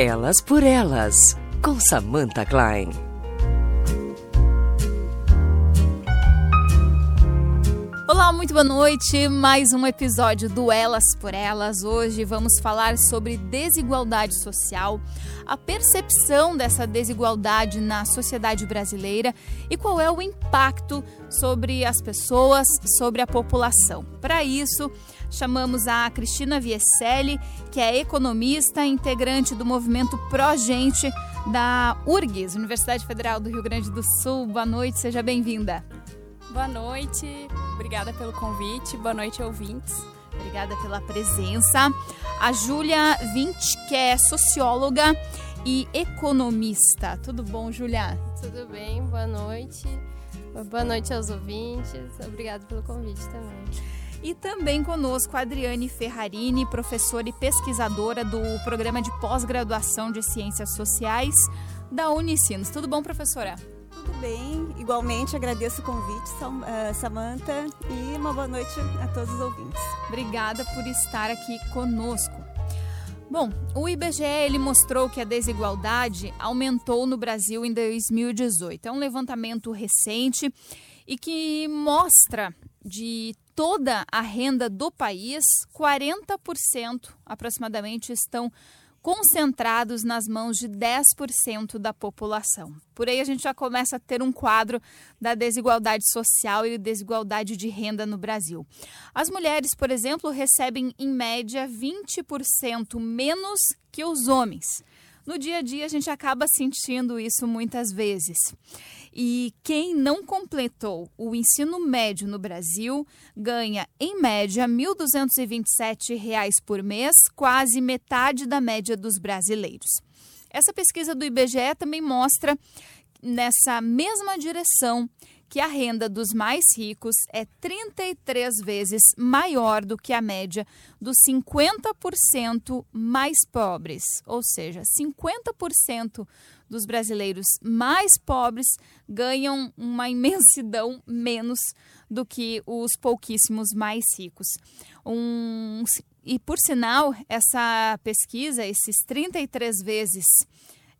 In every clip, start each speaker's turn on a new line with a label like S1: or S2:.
S1: Elas por Elas, com Samantha Klein.
S2: Olá, muito boa noite. Mais um episódio do Elas por Elas. Hoje vamos falar sobre desigualdade social, a percepção dessa desigualdade na sociedade brasileira e qual é o impacto sobre as pessoas, sobre a população. Para isso, chamamos a Cristina Vieselli, que é economista, integrante do movimento Pró-Gente da URGS, Universidade Federal do Rio Grande do Sul. Boa noite, seja bem-vinda.
S3: Boa noite, obrigada pelo convite, boa noite, ouvintes.
S2: Obrigada pela presença. A Júlia Vint, que é socióloga e economista. Tudo bom, Júlia?
S4: Tudo bem, boa noite. Boa noite aos ouvintes, obrigada pelo convite também.
S2: E também conosco a Adriane Ferrarini, professora e pesquisadora do programa de pós-graduação de Ciências Sociais da Unicinos. Tudo bom, professora?
S5: Tudo bem, igualmente agradeço o convite, uh, Samanta, e uma boa noite a todos os ouvintes.
S2: Obrigada por estar aqui conosco. Bom, o IBGE ele mostrou que a desigualdade aumentou no Brasil em 2018. É um levantamento recente e que mostra de toda a renda do país, 40% aproximadamente estão concentrados nas mãos de 10% da população. Por aí a gente já começa a ter um quadro da desigualdade social e desigualdade de renda no Brasil. As mulheres, por exemplo, recebem em média 20% menos que os homens. No dia a dia a gente acaba sentindo isso muitas vezes. E quem não completou o ensino médio no Brasil ganha, em média, R$ 1.227 por mês, quase metade da média dos brasileiros. Essa pesquisa do IBGE também mostra nessa mesma direção que a renda dos mais ricos é 33 vezes maior do que a média dos 50% mais pobres, ou seja, 50% dos brasileiros mais pobres ganham uma imensidão menos do que os pouquíssimos mais ricos. Um, e, por sinal, essa pesquisa, esses 33 vezes,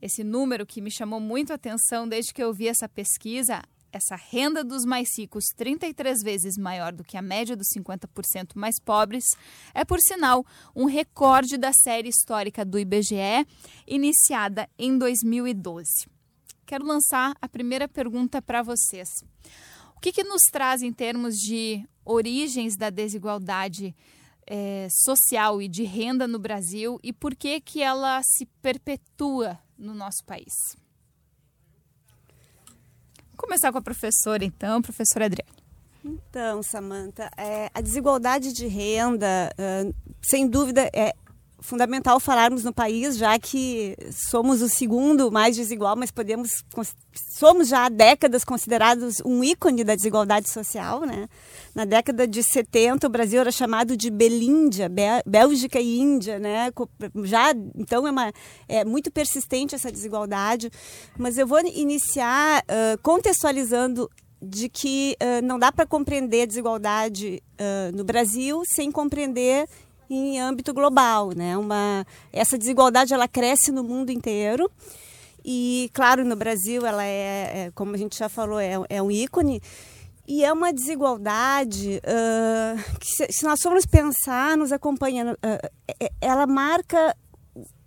S2: esse número que me chamou muito a atenção desde que eu vi essa pesquisa, essa renda dos mais ricos 33 vezes maior do que a média dos 50% mais pobres, é, por sinal, um recorde da série histórica do IBGE, iniciada em 2012. Quero lançar a primeira pergunta para vocês. O que, que, nos traz em termos de origens da desigualdade é, social e de renda no Brasil e por que, que ela se perpetua no nosso país? Começar com a professora, então, professora Adriana.
S5: Então, Samanta, é, a desigualdade de renda, uh, sem dúvida, é fundamental falarmos no país, já que somos o segundo mais desigual, mas podemos somos já há décadas considerados um ícone da desigualdade social, né? Na década de 70, o Brasil era chamado de Belíndia, Bélgica e Índia, né? Já então é, uma, é muito persistente essa desigualdade, mas eu vou iniciar uh, contextualizando de que uh, não dá para compreender a desigualdade uh, no Brasil sem compreender em âmbito global, né? Uma essa desigualdade ela cresce no mundo inteiro e claro no Brasil ela é, é como a gente já falou é, é, um ícone e é uma desigualdade uh, que se, se, nós formos pensar nos acompanhando uh, ela marca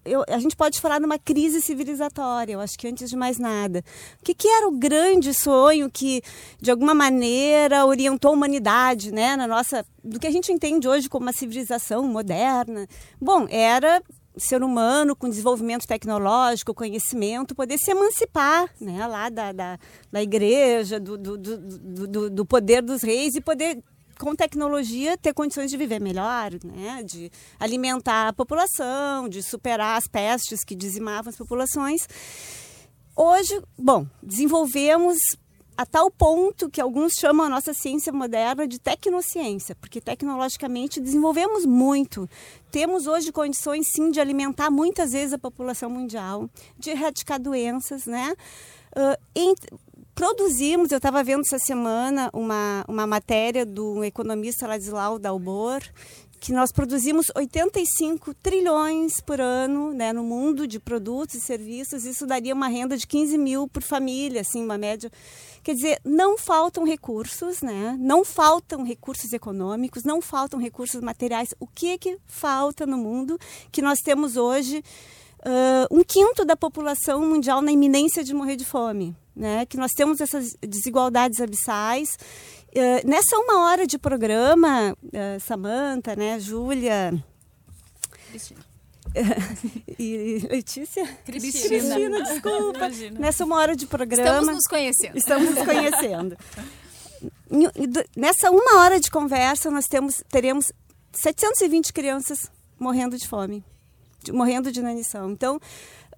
S5: eu, a gente pode falar numa crise civilizatória, eu acho que antes de mais nada. O que, que, era o grande sonho que, de alguma maneira, orientou a humanidade, né, na nossa, do que a gente entende hoje como uma civilização moderna? Bom, era ser humano com desenvolvimento tecnológico, conhecimento, poder se emancipar né, lá da, da, da igreja, do, do, do, do poder dos reis e poder com tecnologia, ter condições de viver melhor, né? de alimentar a população, de superar as pestes que dizimavam as populações. Hoje, bom, desenvolvemos a tal ponto que alguns chamam a nossa ciência moderna de tecnociência, porque tecnologicamente desenvolvemos muito. Temos hoje condições, sim, de alimentar muitas vezes a população mundial, de erradicar doenças, né? Uh, produzimos, eu estava vendo essa semana uma, uma matéria do economista Ladislau Dalbor, que nós produzimos 85 trilhões por ano né, no mundo de produtos e serviços. Isso daria uma renda de 15 mil por família, assim, uma média. Quer dizer, não faltam recursos, né? não faltam recursos econômicos, não faltam recursos materiais. O que, que falta no mundo que nós temos hoje? Uh, um quinto da população mundial na iminência de morrer de fome. Né? Que nós temos essas desigualdades abissais Uh, nessa uma hora de programa, uh, Samanta, né, Júlia. Cristina. e Letícia?
S2: Cristina.
S5: Cristina, desculpa. Imagina. Nessa uma hora de programa.
S2: Estamos nos conhecendo.
S5: Estamos nos conhecendo. Nessa uma hora de conversa, nós temos, teremos 720 crianças morrendo de fome, de, morrendo de inanição. Então,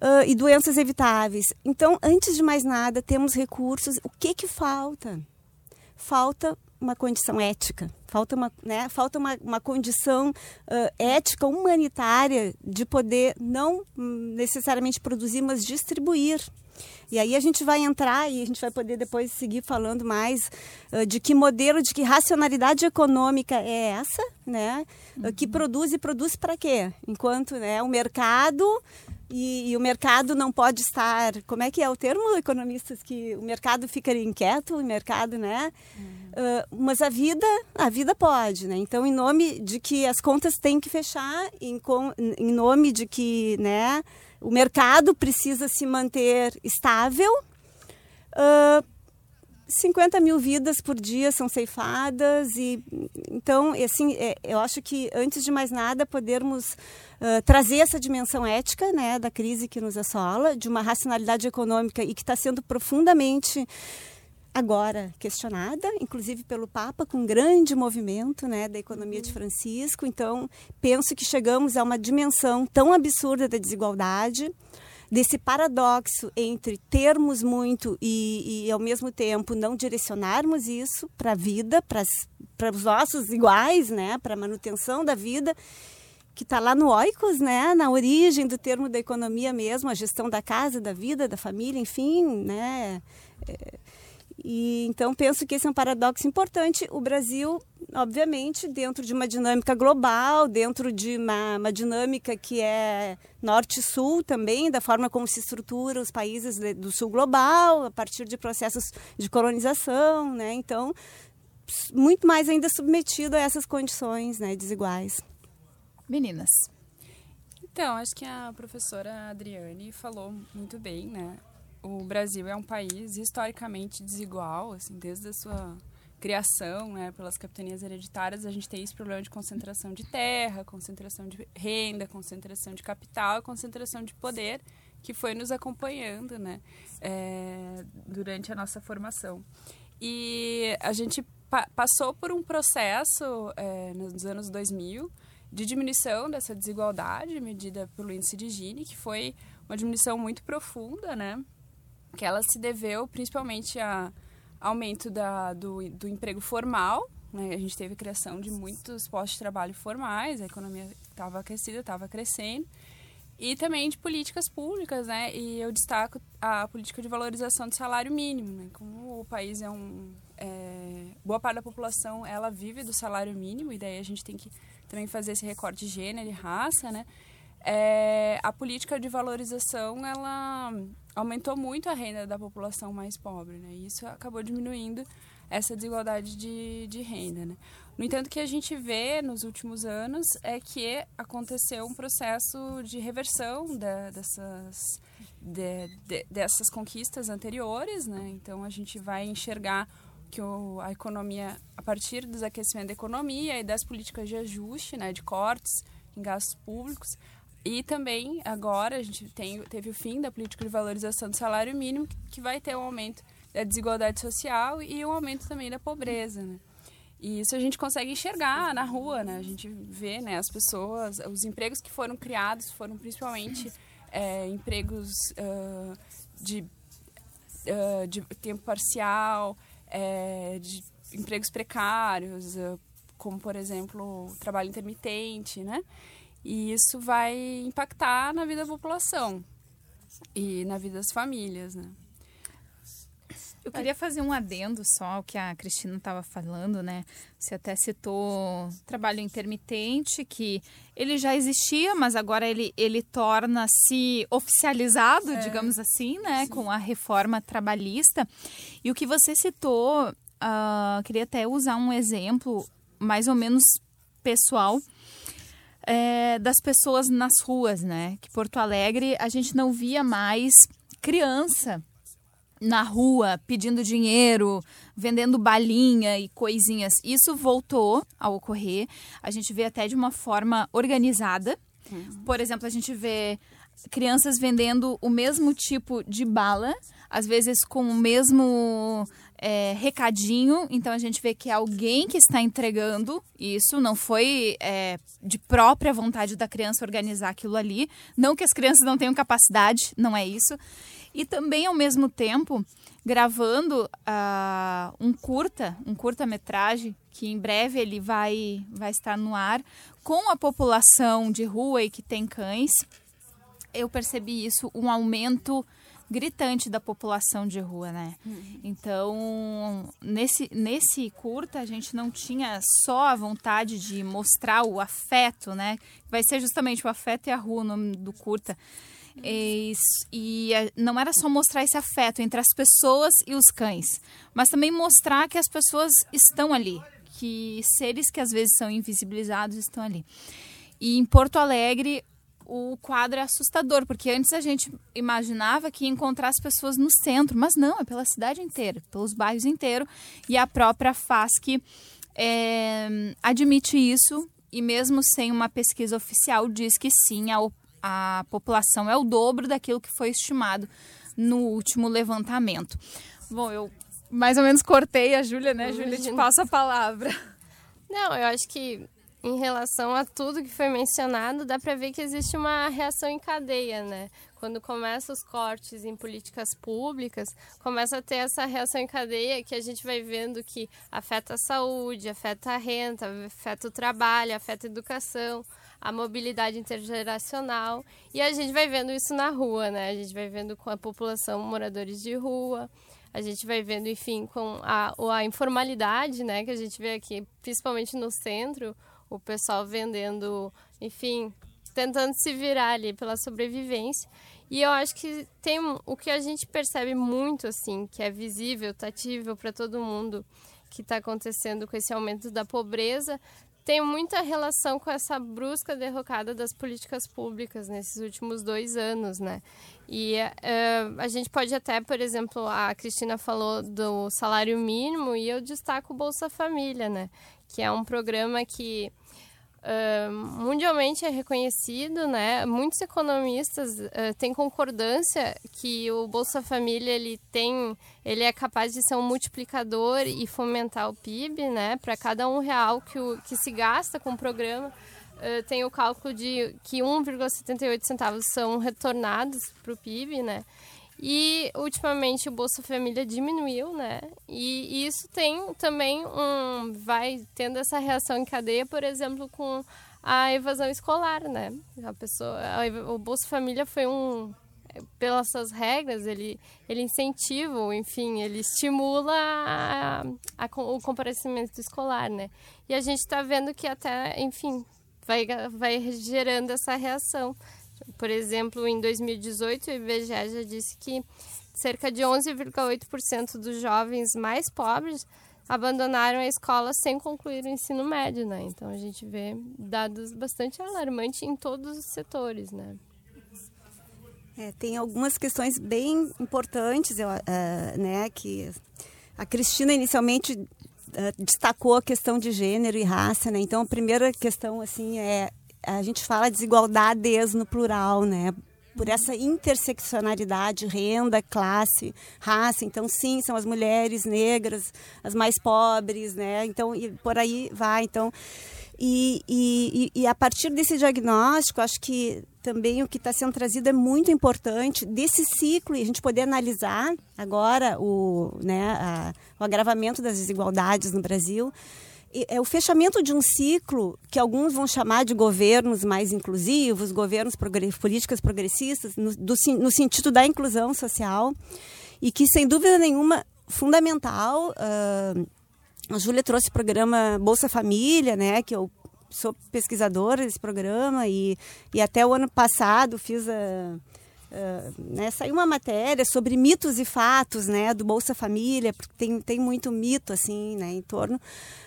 S5: uh, e doenças evitáveis. Então, antes de mais nada, temos recursos. O que que falta? falta uma condição ética, falta uma, né, falta uma, uma condição uh, ética, humanitária, de poder não necessariamente produzir, mas distribuir. E aí a gente vai entrar e a gente vai poder depois seguir falando mais uh, de que modelo, de que racionalidade econômica é essa, né? Uhum. Uh, que produz e produz para quê? Enquanto né, o mercado e, e, o mercado não pode estar. Como é que é o termo, economistas? Que o mercado fica inquieto, o mercado, né? Uhum. Uh, mas a vida, a vida pode, né? Então, em nome de que as contas têm que fechar, em, em nome de que, né? O mercado precisa se manter estável. Uh, 50 mil vidas por dia são ceifadas e então assim é, eu acho que antes de mais nada podermos uh, trazer essa dimensão ética né da crise que nos assola de uma racionalidade econômica e que está sendo profundamente agora questionada, inclusive pelo Papa, com um grande movimento né, da economia de Francisco. Então, penso que chegamos a uma dimensão tão absurda da desigualdade, desse paradoxo entre termos muito e, e ao mesmo tempo não direcionarmos isso para a vida, para os nossos iguais, né, para a manutenção da vida, que está lá no oikos, né, na origem do termo da economia mesmo, a gestão da casa, da vida, da família, enfim, né. É, e então penso que esse é um paradoxo importante. O Brasil, obviamente, dentro de uma dinâmica global, dentro de uma, uma dinâmica que é norte-sul também, da forma como se estruturam os países do sul global, a partir de processos de colonização, né? Então, muito mais ainda submetido a essas condições né, desiguais.
S2: Meninas.
S3: Então, acho que a professora Adriane falou muito bem, né? O Brasil é um país historicamente desigual, assim, desde a sua criação, né, pelas capitanias hereditárias, a gente tem esse problema de concentração de terra, concentração de renda, concentração de capital, concentração de poder, que foi nos acompanhando, né, é, durante a nossa formação. E a gente pa passou por um processo é, nos anos 2000 de diminuição dessa desigualdade medida pelo índice de Gini, que foi uma diminuição muito profunda, né, que ela se deveu principalmente a aumento da, do, do emprego formal, né? a gente teve a criação de muitos postos de trabalho formais, a economia estava aquecida, estava crescendo, e também de políticas públicas, né? E eu destaco a política de valorização do salário mínimo, né? Como o país é um é, boa parte da população ela vive do salário mínimo e daí a gente tem que também fazer esse recorte de gênero e raça, né? É, a política de valorização ela aumentou muito a renda da população mais pobre, né? E isso acabou diminuindo essa desigualdade de, de renda, né? No entanto, o que a gente vê nos últimos anos é que aconteceu um processo de reversão da, dessas, de, de, dessas conquistas anteriores, né? Então, a gente vai enxergar que o, a economia, a partir do desaquecimento da economia e das políticas de ajuste, né, de cortes em gastos públicos, e também, agora, a gente tem, teve o fim da política de valorização do salário mínimo, que vai ter um aumento da desigualdade social e um aumento também da pobreza, né? E isso a gente consegue enxergar na rua, né? A gente vê, né, as pessoas, os empregos que foram criados foram principalmente é, empregos uh, de, uh, de tempo parcial, é, de empregos precários, como, por exemplo, trabalho intermitente, né? E isso vai impactar na vida da população e na vida das famílias, né?
S2: Eu queria fazer um adendo só ao que a Cristina estava falando, né? Você até citou trabalho intermitente, que ele já existia, mas agora ele, ele torna-se oficializado, é. digamos assim, né? Sim. Com a reforma trabalhista. E o que você citou, uh, queria até usar um exemplo mais ou menos pessoal. É, das pessoas nas ruas, né? Que Porto Alegre a gente não via mais criança na rua pedindo dinheiro, vendendo balinha e coisinhas. Isso voltou a ocorrer. A gente vê até de uma forma organizada. Uhum. Por exemplo, a gente vê crianças vendendo o mesmo tipo de bala, às vezes com o mesmo é, recadinho. Então a gente vê que é alguém que está entregando isso, não foi é, de própria vontade da criança organizar aquilo ali. Não que as crianças não tenham capacidade, não é isso. E também, ao mesmo tempo, gravando uh, um curta, um curta-metragem, que em breve ele vai, vai estar no ar, com a população de rua e que tem cães. Eu percebi isso, um aumento gritante da população de rua, né? Uhum. Então, nesse, nesse curta, a gente não tinha só a vontade de mostrar o afeto, né? Vai ser justamente o afeto e a rua o nome do curta. E, e é, não era só mostrar esse afeto entre as pessoas e os cães, mas também mostrar que as pessoas estão ali, que seres que às vezes são invisibilizados estão ali. E em Porto Alegre, o quadro é assustador, porque antes a gente imaginava que ia encontrar as pessoas no centro, mas não, é pela cidade inteira, pelos bairros inteiros, e a própria FASC é, admite isso, e mesmo sem uma pesquisa oficial, diz que sim, a, a população é o dobro daquilo que foi estimado no último levantamento. Bom, eu mais ou menos cortei a Júlia, né? Júlia, te passo a palavra.
S4: Não, eu acho que em relação a tudo que foi mencionado, dá para ver que existe uma reação em cadeia, né? Quando começa os cortes em políticas públicas, começa a ter essa reação em cadeia que a gente vai vendo que afeta a saúde, afeta a renda, afeta o trabalho, afeta a educação a mobilidade intergeracional. E a gente vai vendo isso na rua, né? A gente vai vendo com a população moradores de rua, a gente vai vendo, enfim, com a, a informalidade, né? Que a gente vê aqui, principalmente no centro, o pessoal vendendo, enfim, tentando se virar ali pela sobrevivência. E eu acho que tem o que a gente percebe muito, assim, que é visível, tatível para todo mundo, que está acontecendo com esse aumento da pobreza, tem muita relação com essa brusca derrocada das políticas públicas nesses últimos dois anos, né? E uh, a gente pode até, por exemplo, a Cristina falou do salário mínimo e eu destaco o Bolsa Família, né? Que é um programa que uh, mundialmente é reconhecido, né? Muitos economistas uh, têm concordância que o Bolsa Família ele tem, ele é capaz de ser um multiplicador e fomentar o PIB, né? Para cada um real que, o, que se gasta com o programa, uh, tem o cálculo de que 1,78 centavos são retornados para o PIB, né? E ultimamente o Bolsa Família diminuiu, né? E, isso tem também um. vai tendo essa reação em cadeia, por exemplo, com a evasão escolar, né? A pessoa. A, o Bolsa Família foi um. Pelas suas regras, ele, ele incentiva, enfim, ele estimula a, a, o comparecimento escolar, né? E a gente está vendo que até, enfim, vai, vai gerando essa reação. Por exemplo, em 2018, o IBGE já disse que cerca de 11,8% dos jovens mais pobres abandonaram a escola sem concluir o ensino médio, né? Então a gente vê dados bastante alarmantes em todos os setores, né?
S5: É, tem algumas questões bem importantes, eu, uh, né? Que a Cristina inicialmente uh, destacou a questão de gênero e raça, né? Então a primeira questão assim é a gente fala desigualdades no plural, né? Por essa interseccionalidade, renda, classe, raça. Então, sim, são as mulheres negras, as mais pobres, né? Então, por aí vai. Então, e, e, e a partir desse diagnóstico, acho que também o que está sendo trazido é muito importante desse ciclo e a gente poder analisar agora o, né, a, o agravamento das desigualdades no Brasil é o fechamento de um ciclo que alguns vão chamar de governos mais inclusivos, governos políticas progressistas, no, do, no sentido da inclusão social, e que, sem dúvida nenhuma, fundamental. Uh, a Júlia trouxe o programa Bolsa Família, né, que eu sou pesquisadora desse programa e, e até o ano passado fiz a Uh, né, saiu uma matéria sobre mitos e fatos né, do Bolsa Família, porque tem, tem muito mito assim né, em torno.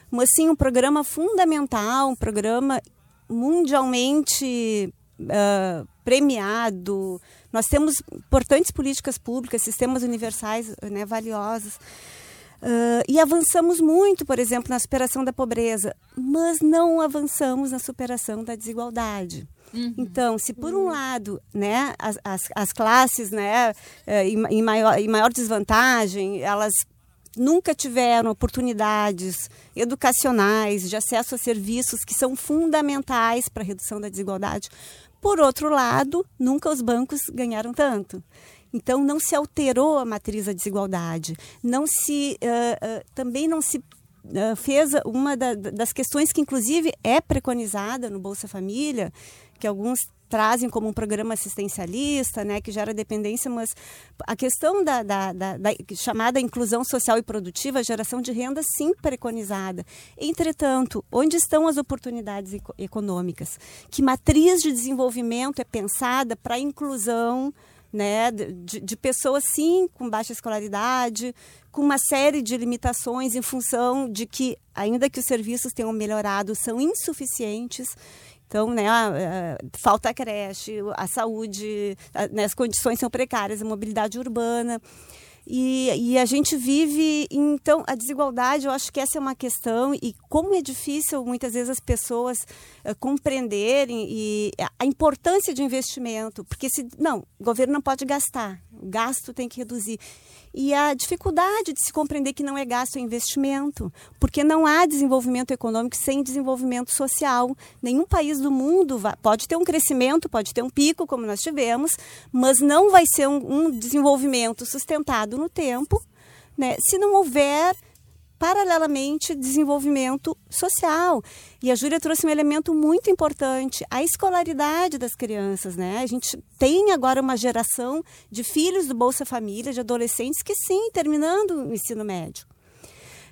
S5: Mas sim, um programa fundamental, um programa mundialmente uh, premiado. Nós temos importantes políticas públicas, sistemas universais né, valiosos. Uh, e avançamos muito, por exemplo, na superação da pobreza, mas não avançamos na superação da desigualdade. Uhum. Então, se por um uhum. lado, né, as, as, as classes, né, eh, em, em, maior, em maior desvantagem, elas nunca tiveram oportunidades educacionais de acesso a serviços que são fundamentais para a redução da desigualdade. Por outro lado, nunca os bancos ganharam tanto. Então, não se alterou a matriz da desigualdade, não se, uh, uh, também não se uh, fez uma da, das questões que, inclusive, é preconizada no Bolsa Família, que alguns trazem como um programa assistencialista, né, que gera dependência, mas a questão da, da, da, da, chamada inclusão social e produtiva, geração de renda, sim preconizada. Entretanto, onde estão as oportunidades econômicas? Que matriz de desenvolvimento é pensada para a inclusão né, de, de, pessoas sim com baixa escolaridade, com uma série de limitações em função de que, ainda que os serviços tenham melhorado, são insuficientes. Então, né, falta a creche, a saúde, né, as condições são precárias, a mobilidade urbana. E, e, a gente vive, então, a desigualdade, eu acho que essa é uma questão, e como é difícil muitas vezes as pessoas uh, compreenderem e a importância de investimento, porque se, não, o governo não pode gastar, o gasto tem que reduzir e a dificuldade de se compreender que não é gasto, é investimento, porque não há desenvolvimento econômico sem desenvolvimento social. Nenhum país do mundo vai, pode ter um crescimento, pode ter um pico, como nós tivemos, mas não vai ser um, um desenvolvimento sustentado no tempo né, se não houver paralelamente desenvolvimento social. E a Júlia trouxe um elemento muito importante, a escolaridade das crianças, né? A gente tem agora uma geração de filhos do Bolsa Família, de adolescentes que sim, terminando o ensino médio.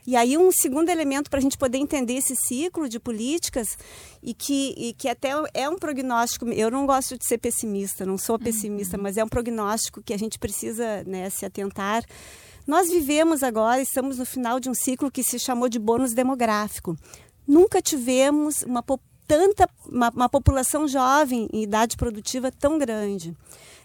S5: E aí um segundo elemento para a gente poder entender esse ciclo de políticas e que, e que até é um prognóstico, eu não gosto de ser pessimista, não sou pessimista, uhum. mas é um prognóstico que a gente precisa né, se atentar, nós vivemos agora, estamos no final de um ciclo que se chamou de bônus demográfico. Nunca tivemos uma tanta uma, uma população jovem em idade produtiva tão grande,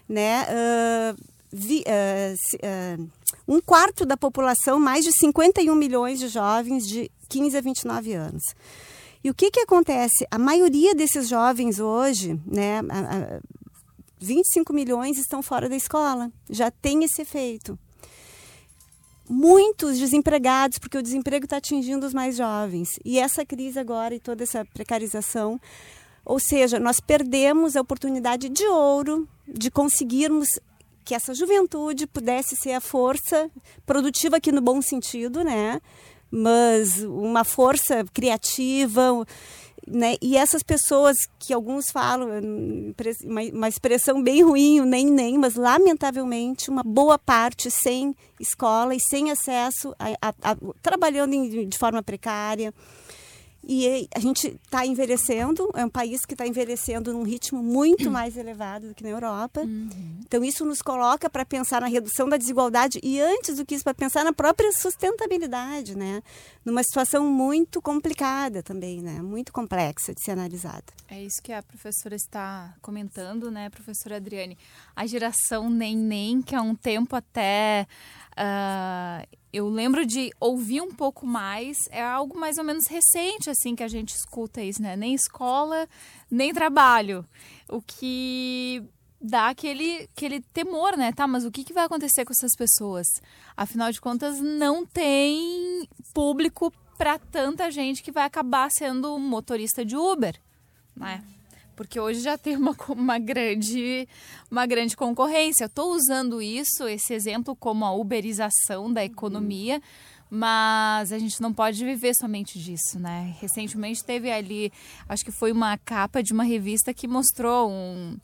S5: né? Uh, vi, uh, uh, um quarto da população, mais de 51 milhões de jovens de 15 a 29 anos. E o que, que acontece? A maioria desses jovens hoje, né, a, a, 25 milhões estão fora da escola, já tem esse efeito muitos desempregados, porque o desemprego está atingindo os mais jovens. E essa crise agora e toda essa precarização, ou seja, nós perdemos a oportunidade de ouro de conseguirmos que essa juventude pudesse ser a força produtiva aqui no bom sentido, né? Mas uma força criativa, né? E essas pessoas que alguns falam, uma, expressão bem ruim, nem nem, mas lamentavelmente uma boa parte sem escola e sem acesso a, a, a trabalhando de forma precária, e a gente está envelhecendo, é um país que está envelhecendo num ritmo muito mais elevado do que na Europa. Uhum. Então, isso nos coloca para pensar na redução da desigualdade e, antes do que isso, para pensar na própria sustentabilidade, né? Numa situação muito complicada também, né? Muito complexa de ser analisada.
S2: É isso que a professora está comentando, né, professora Adriane? A geração nem-nem, que há um tempo até. Uh, eu lembro de ouvir um pouco mais, é algo mais ou menos recente, assim, que a gente escuta isso, né? Nem escola, nem trabalho. O que dá aquele, aquele temor, né? Tá, mas o que, que vai acontecer com essas pessoas? Afinal de contas, não tem público para tanta gente que vai acabar sendo motorista de Uber, né? Porque hoje já tem uma, uma, grande, uma grande concorrência. Estou usando isso, esse exemplo, como a uberização da economia, uhum. mas a gente não pode viver somente disso, né? Recentemente teve ali, acho que foi uma capa de uma revista que mostrou um.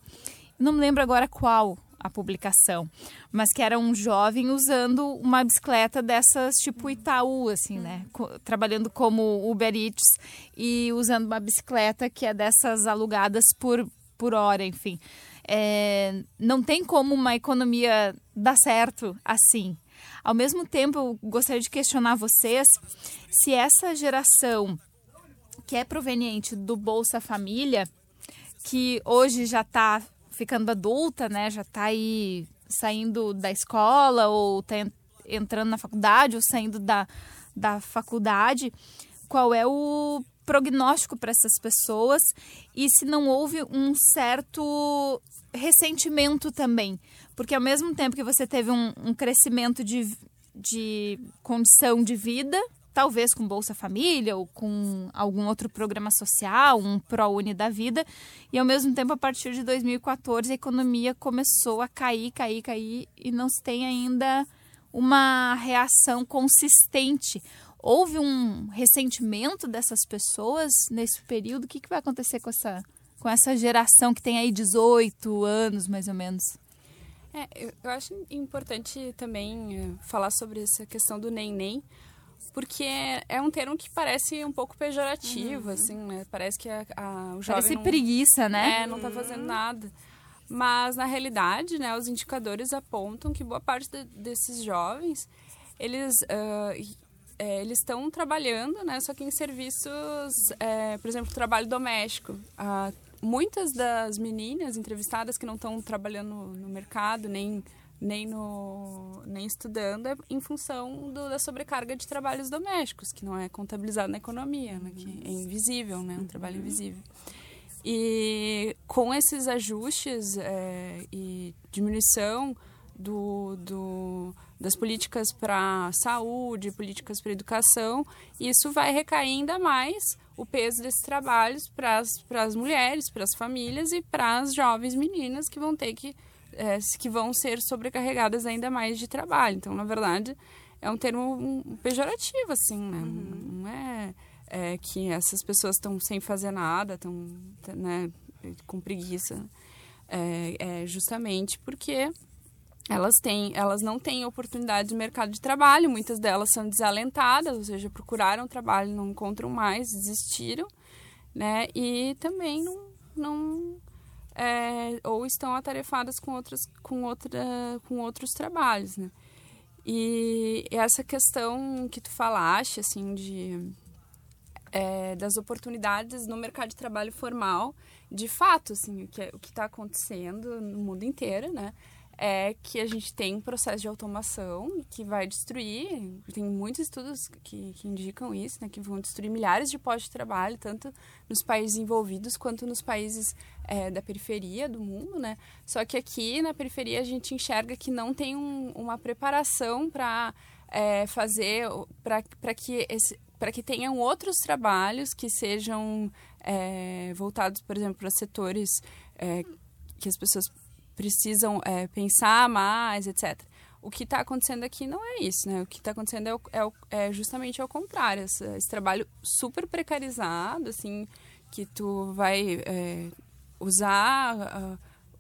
S2: Não me lembro agora qual, a publicação, mas que era um jovem usando uma bicicleta dessas tipo Itaú, assim, né? Co trabalhando como Uber Eats e usando uma bicicleta que é dessas alugadas por, por hora, enfim. É, não tem como uma economia dar certo assim. Ao mesmo tempo, eu gostaria de questionar vocês se essa geração que é proveniente do Bolsa Família, que hoje já está ficando adulta, né? Já está aí saindo da escola ou tá entrando na faculdade ou saindo da, da faculdade, qual é o prognóstico para essas pessoas e se não houve um certo ressentimento também. Porque ao mesmo tempo que você teve um, um crescimento de, de condição de vida, talvez com Bolsa Família ou com algum outro programa social, um ProUni da vida, e ao mesmo tempo, a partir de 2014, a economia começou a cair, cair, cair, e não se tem ainda uma reação consistente. Houve um ressentimento dessas pessoas nesse período? O que, que vai acontecer com essa, com essa geração que tem aí 18 anos, mais ou menos?
S3: É, eu acho importante também eh, falar sobre essa questão do nem-nem, porque é, é, um termo que parece um pouco pejorativo, uhum. assim, né? Parece que a, a, o jovem
S2: Parece
S3: não,
S2: preguiça, né?
S3: É, não tá fazendo uhum. nada. Mas, na realidade, né, os indicadores apontam que boa parte de, desses jovens, eles... Uh, é, eles estão trabalhando, né? Só que em serviços, é, por exemplo, trabalho doméstico. Uh, muitas das meninas entrevistadas que não estão trabalhando no, no mercado, nem nem no nem estudando é em função do, da sobrecarga de trabalhos domésticos que não é contabilizado na economia né, que é invisível né um trabalho invisível. E com esses ajustes é, e diminuição do, do das políticas para saúde políticas para educação isso vai recair ainda mais o peso desses trabalhos para as mulheres para as famílias e para as jovens meninas que vão ter que é, que vão ser sobrecarregadas ainda mais de trabalho. Então, na verdade, é um termo pejorativo, assim, né? Uhum. Não é, é, que essas pessoas estão sem fazer nada, estão né, com preguiça. É, é, justamente porque elas têm, elas não têm oportunidade de mercado de trabalho, muitas delas são desalentadas, ou seja, procuraram trabalho, não encontram mais, desistiram, né? E também não, não é, ou estão atarefadas com, outras, com, outra, com outros trabalhos, né? E essa questão que tu falaste, assim, de, é, das oportunidades no mercado de trabalho formal, de fato, assim, o que é, está acontecendo no mundo inteiro, né? É que a gente tem um processo de automação que vai destruir, tem muitos estudos que, que indicam isso, né, que vão destruir milhares de postos de trabalho, tanto nos países envolvidos quanto nos países é, da periferia do mundo, né? Só que aqui na periferia a gente enxerga que não tem um, uma preparação para é, fazer, para que para que tenham outros trabalhos que sejam é, voltados, por exemplo, para setores é, que as pessoas precisam é, pensar mais, etc. O que está acontecendo aqui não é isso, né? O que está acontecendo é, é, é, justamente ao contrário. Esse, esse, trabalho super precarizado, assim, que tu vai é, usar, uh,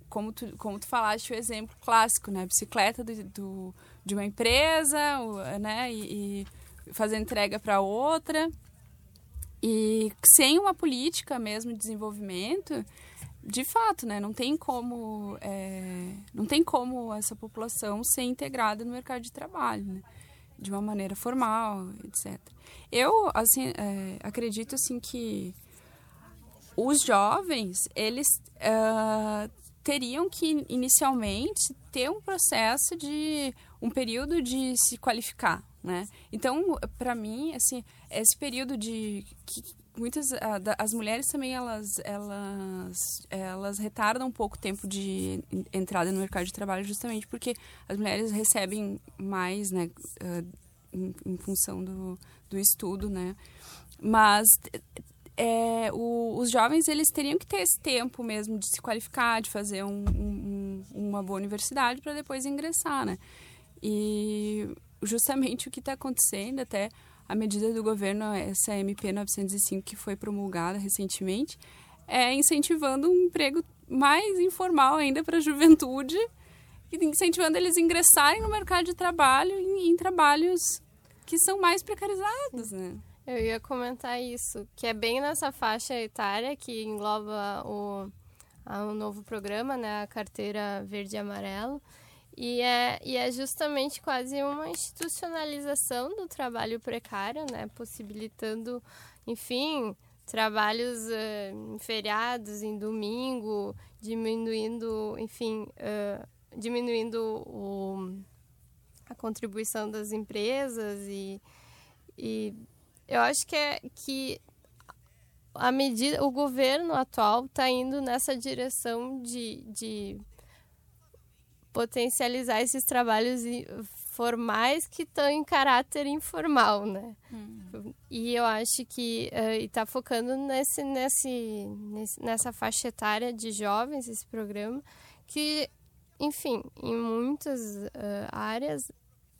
S3: como, tu, como tu falaste, o exemplo clássico, né? Bicicleta do, do de uma empresa, né? E, e fazer entrega para outra. E sem uma política mesmo de desenvolvimento, de fato, né, não tem como é, não tem como essa população ser integrada no mercado de trabalho, né, de uma maneira formal, etc. Eu assim é, acredito assim que os jovens eles uh, teriam que inicialmente ter um processo de um período de se qualificar, né? Então, para mim, assim, esse período de que, muitas as mulheres também elas elas elas retardam um pouco o tempo de entrada no mercado de trabalho justamente porque as mulheres recebem mais né em, em função do, do estudo né. Mas é, o, os jovens eles teriam que ter esse tempo mesmo de se qualificar de fazer um, um, uma boa universidade para depois ingressar né. E justamente o que está acontecendo até a medida do governo, essa MP 905 que foi promulgada recentemente, é incentivando um emprego mais informal ainda para a juventude incentivando eles a ingressarem no mercado de trabalho em, em trabalhos que são mais precarizados, né?
S4: Eu ia comentar isso, que é bem nessa faixa etária que engloba o, o novo programa, né, a carteira verde e amarelo, e é, e é justamente quase uma institucionalização do trabalho precário, né, possibilitando, enfim, trabalhos uh, em feriados, em domingo, diminuindo, enfim, uh, diminuindo o, a contribuição das empresas e, e eu acho que é que a medida, o governo atual está indo nessa direção de, de potencializar esses trabalhos formais que estão em caráter informal, né? Uhum. E eu acho que uh, está focando nesse, nesse, nesse, nessa faixa etária de jovens esse programa, que, enfim, em muitas uh, áreas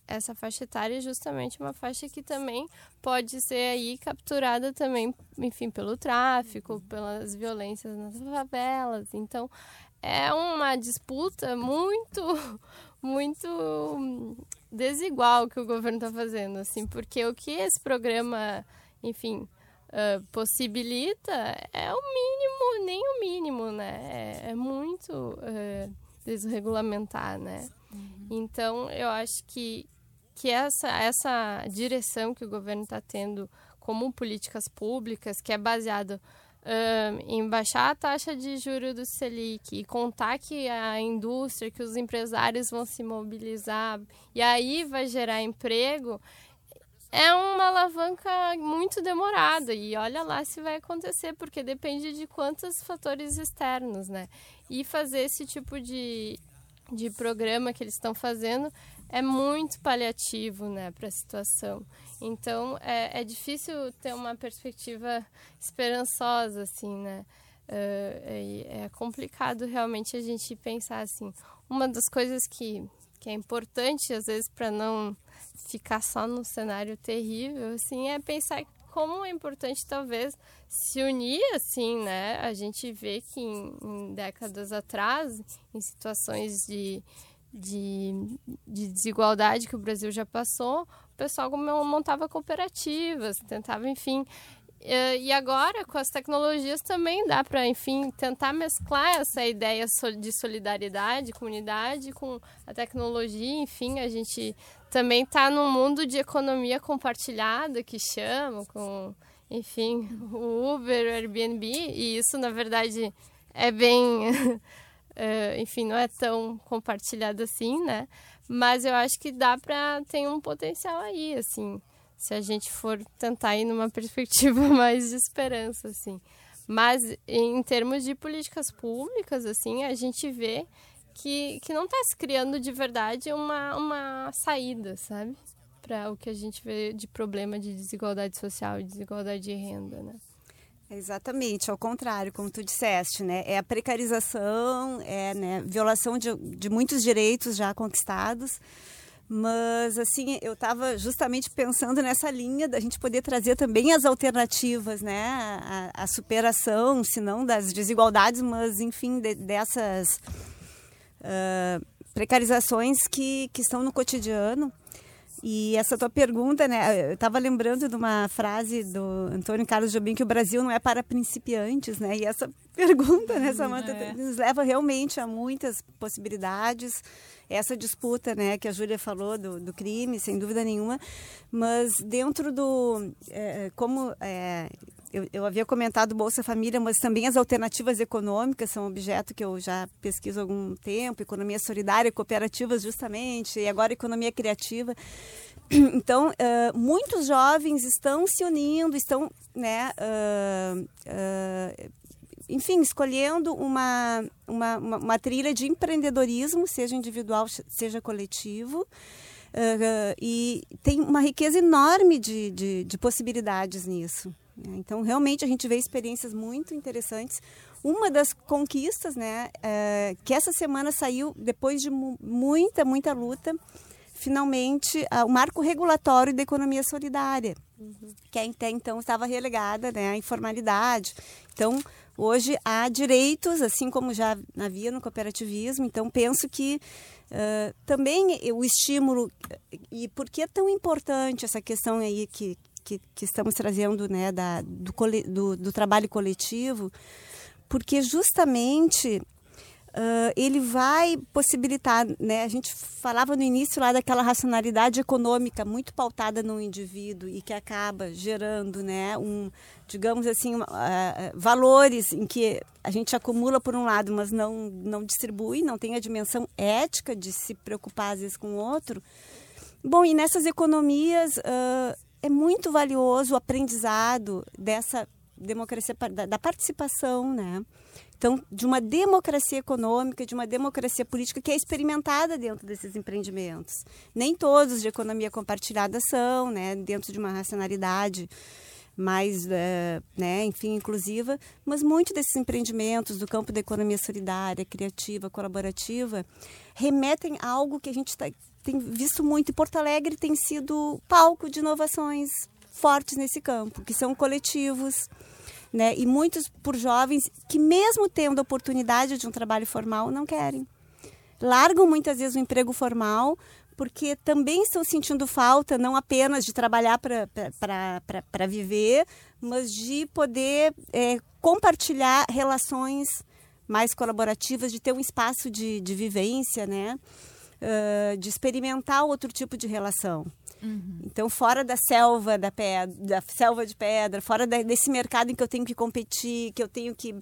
S4: essa faixa etária é justamente uma faixa que também pode ser aí capturada também, enfim, pelo tráfico, uhum. pelas violências nas favelas. Então, é uma disputa muito, muito desigual que o governo está fazendo, assim, porque o que esse programa, enfim, uh, possibilita é o mínimo, nem o mínimo, né? É, é muito uh, desregulamentar, né? Uhum. Então, eu acho que que essa, essa direção que o governo está tendo como políticas públicas, que é baseado um, em baixar a taxa de juro do Selic e contar que a indústria, que os empresários vão se mobilizar e aí vai gerar emprego, é uma alavanca muito demorada e olha lá se vai acontecer, porque depende de quantos fatores externos, né? E fazer esse tipo de, de programa que eles estão fazendo é muito paliativo né, para a situação. Então é, é difícil ter uma perspectiva esperançosa, assim, né? É, é, complicado realmente a gente pensar assim. Uma das coisas que, que é importante, às vezes, para não ficar só no cenário terrível, assim, é pensar como é importante, talvez, se unir, assim, né? A gente vê que em, em décadas atrás, em situações de de, de desigualdade que o Brasil já passou, o pessoal montava cooperativas, tentava, enfim. E agora, com as tecnologias, também dá para, enfim, tentar mesclar essa ideia de solidariedade, comunidade, com a tecnologia. Enfim, a gente também está num mundo de economia compartilhada, que chama, com, enfim, o Uber, o Airbnb. E isso, na verdade, é bem uh, enfim, não é tão compartilhado assim, né? Mas eu acho que dá para ter um potencial aí, assim, se a gente for tentar ir numa perspectiva mais de esperança, assim. Mas em termos de políticas públicas, assim, a gente vê que, que não está se criando de verdade uma, uma saída, sabe? Para o que a gente vê de problema de desigualdade social e desigualdade de renda, né?
S5: Exatamente, ao contrário, como tu disseste, né? É a precarização, é né, violação de, de muitos direitos já conquistados. Mas, assim, eu estava justamente pensando nessa linha da gente poder trazer também as alternativas, né? A, a superação, se não das desigualdades, mas, enfim, de, dessas uh, precarizações que, que estão no cotidiano. E essa tua pergunta, né? Eu estava lembrando de uma frase do Antônio Carlos Jobim que o Brasil não é para principiantes, né? E essa pergunta, né, Samanta, é. nos leva realmente a muitas possibilidades. Essa disputa, né, que a Júlia falou do, do crime, sem dúvida nenhuma, mas dentro do é, como é, eu, eu, havia comentado Bolsa Família, mas também as alternativas econômicas são objeto que eu já pesquiso há algum tempo, economia solidária, cooperativas justamente, e agora economia criativa. Então, uh, muitos jovens estão se unindo, estão, né, uh, uh, enfim, escolhendo uma, uma, uma, trilha de empreendedorismo, seja individual, seja coletivo, e tem uma riqueza enorme de, de, de possibilidades nisso. Né? Então, realmente, a gente vê experiências muito interessantes. Uma das conquistas, né, é, que essa semana saiu depois de muita, muita luta, finalmente o marco regulatório da economia solidária, uhum. que até então estava relegada né, à informalidade. Então, hoje há direitos, assim como já havia no cooperativismo. Então, penso que uh, também o estímulo, e por que é tão importante essa questão aí que, que, que estamos trazendo né, da, do, do, do trabalho coletivo, porque justamente Uh, ele vai possibilitar, né? A gente falava no início lá daquela racionalidade econômica muito pautada no indivíduo e que acaba gerando, né? Um, digamos assim, uh, valores em que a gente acumula por um lado, mas não não distribui, não tem a dimensão ética de se preocupar às vezes com o outro. Bom, e nessas economias uh, é muito valioso o aprendizado dessa democracia da, participação, né? Então, de uma democracia econômica, de uma democracia política que é experimentada dentro desses empreendimentos. Nem todos de economia compartilhada são, né, dentro de uma racionalidade mais, uh, né, enfim, inclusiva, mas muitos desses empreendimentos do campo da economia solidária, criativa, colaborativa, remetem a algo que a gente tá, tem visto muito. E Porto Alegre tem sido palco de inovações fortes nesse campo, que são coletivos, né? E muitos por jovens que mesmo tendo a oportunidade de um trabalho formal não querem. Largam muitas vezes o emprego formal porque também estão sentindo falta não apenas de trabalhar para viver, mas de poder é, compartilhar relações mais colaborativas, de ter um espaço de, de vivência, né? Uh, de experimentar outro tipo de relação. Uhum. Então, fora da selva da pedra, da selva de pedra, fora da, desse mercado em que eu tenho que competir, que eu tenho que,